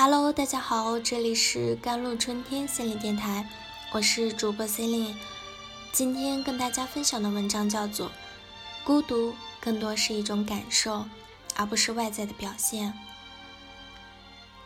Hello，大家好，这里是甘露春天心理电台，我是主播 Celine。今天跟大家分享的文章叫做《孤独更多是一种感受，而不是外在的表现》。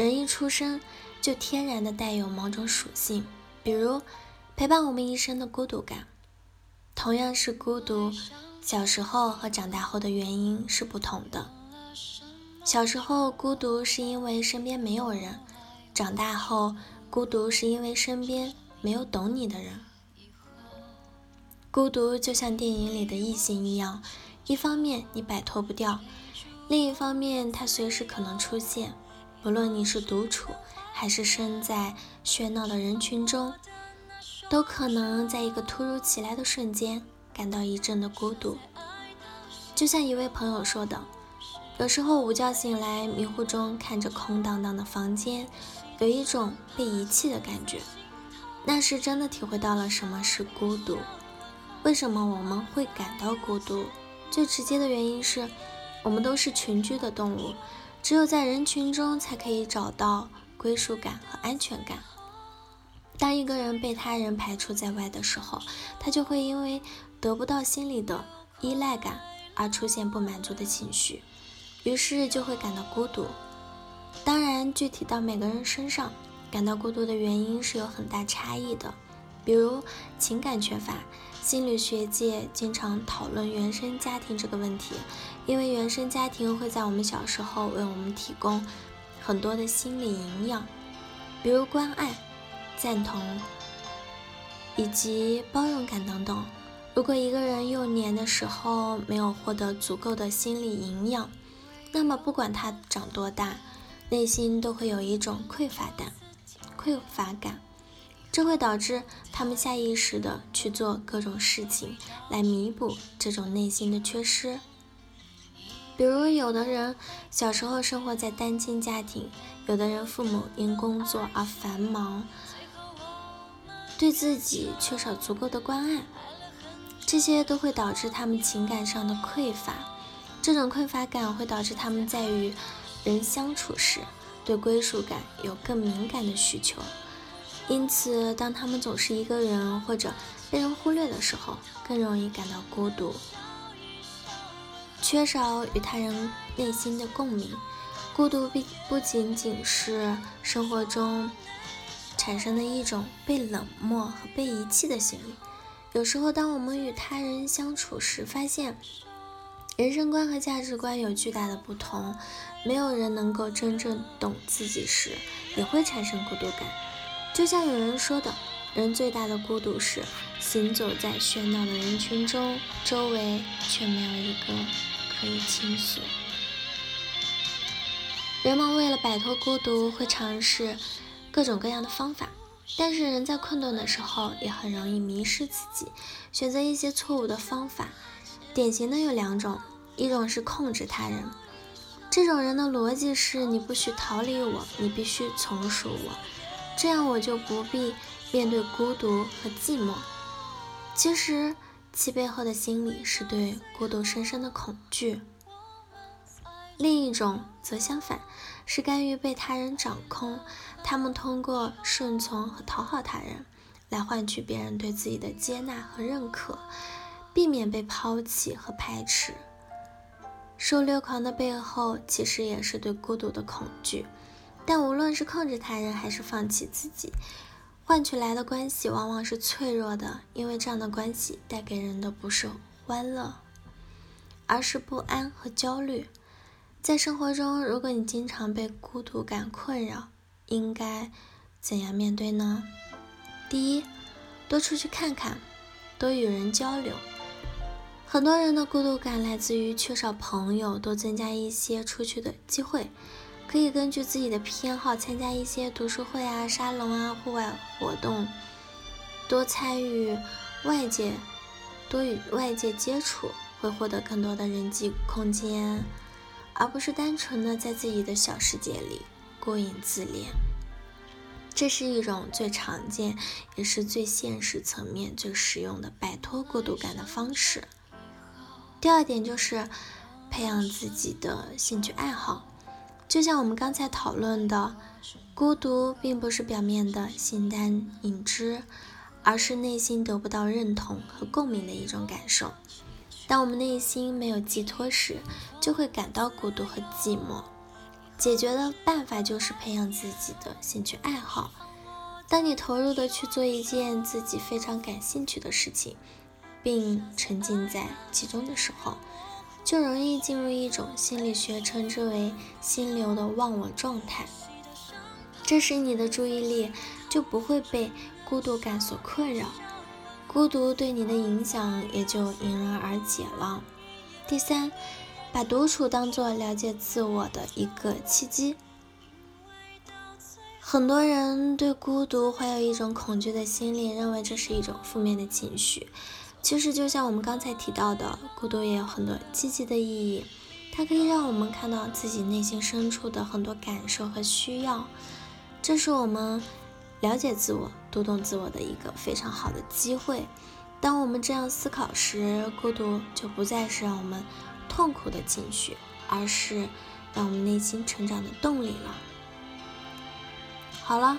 人一出生就天然的带有某种属性，比如陪伴我们一生的孤独感。同样是孤独，小时候和长大后的原因是不同的。小时候孤独是因为身边没有人，长大后孤独是因为身边没有懂你的人。孤独就像电影里的异性一样，一方面你摆脱不掉，另一方面它随时可能出现。不论你是独处，还是身在喧闹的人群中，都可能在一个突如其来的瞬间感到一阵的孤独。就像一位朋友说的。有时候午觉醒来，迷糊中看着空荡荡的房间，有一种被遗弃的感觉。那时真的体会到了什么是孤独。为什么我们会感到孤独？最直接的原因是，我们都是群居的动物，只有在人群中才可以找到归属感和安全感。当一个人被他人排除在外的时候，他就会因为得不到心理的依赖感而出现不满足的情绪。于是就会感到孤独。当然，具体到每个人身上，感到孤独的原因是有很大差异的。比如情感缺乏，心理学界经常讨论原生家庭这个问题，因为原生家庭会在我们小时候为我们提供很多的心理营养，比如关爱、赞同以及包容感等等。如果一个人幼年的时候没有获得足够的心理营养，那么，不管他长多大，内心都会有一种匮乏感，匮乏感，这会导致他们下意识的去做各种事情来弥补这种内心的缺失。比如，有的人小时候生活在单亲家庭，有的人父母因工作而繁忙，对自己缺少足够的关爱，这些都会导致他们情感上的匮乏。这种匮乏感会导致他们在与人相处时，对归属感有更敏感的需求。因此，当他们总是一个人或者被人忽略的时候，更容易感到孤独，缺少与他人内心的共鸣。孤独不不仅仅是生活中产生的一种被冷漠和被遗弃的心理。有时候，当我们与他人相处时，发现。人生观和价值观有巨大的不同，没有人能够真正懂自己时，也会产生孤独感。就像有人说的，人最大的孤独是行走在喧闹的人群中，周围却没有一个可以倾诉。人们为了摆脱孤独，会尝试各种各样的方法，但是人在困顿的时候，也很容易迷失自己，选择一些错误的方法。典型的有两种，一种是控制他人，这种人的逻辑是你不许逃离我，你必须从属我，这样我就不必面对孤独和寂寞。其实其背后的心理是对孤独深深的恐惧。另一种则相反，是甘于被他人掌控，他们通过顺从和讨好他人，来换取别人对自己的接纳和认可。避免被抛弃和排斥，受虐狂的背后其实也是对孤独的恐惧。但无论是控制他人，还是放弃自己，换取来的关系往往是脆弱的，因为这样的关系带给人的不是欢乐，而是不安和焦虑。在生活中，如果你经常被孤独感困扰，应该怎样面对呢？第一，多出去看看，多与人交流。很多人的孤独感来自于缺少朋友，多增加一些出去的机会，可以根据自己的偏好参加一些读书会啊、沙龙啊、户外活动，多参与外界，多与外界接触，会获得更多的人际空间，而不是单纯的在自己的小世界里过瘾自恋。这是一种最常见，也是最现实层面最实用的摆脱孤独感的方式。第二点就是培养自己的兴趣爱好。就像我们刚才讨论的，孤独并不是表面的形单影只，而是内心得不到认同和共鸣的一种感受。当我们内心没有寄托时，就会感到孤独和寂寞。解决的办法就是培养自己的兴趣爱好。当你投入的去做一件自己非常感兴趣的事情，并沉浸在其中的时候，就容易进入一种心理学称之为心流的忘我状态。这时你的注意力就不会被孤独感所困扰。孤独对你的影响也就迎刃而解了。第三，把独处当做了解自我的一个契机。很多人对孤独怀有一种恐惧的心理，认为这是一种负面的情绪。其实，就像我们刚才提到的，孤独也有很多积极的意义。它可以让我们看到自己内心深处的很多感受和需要，这是我们。了解自我、读懂自我的一个非常好的机会。当我们这样思考时，孤独就不再是让我们痛苦的情绪，而是让我们内心成长的动力了。好了，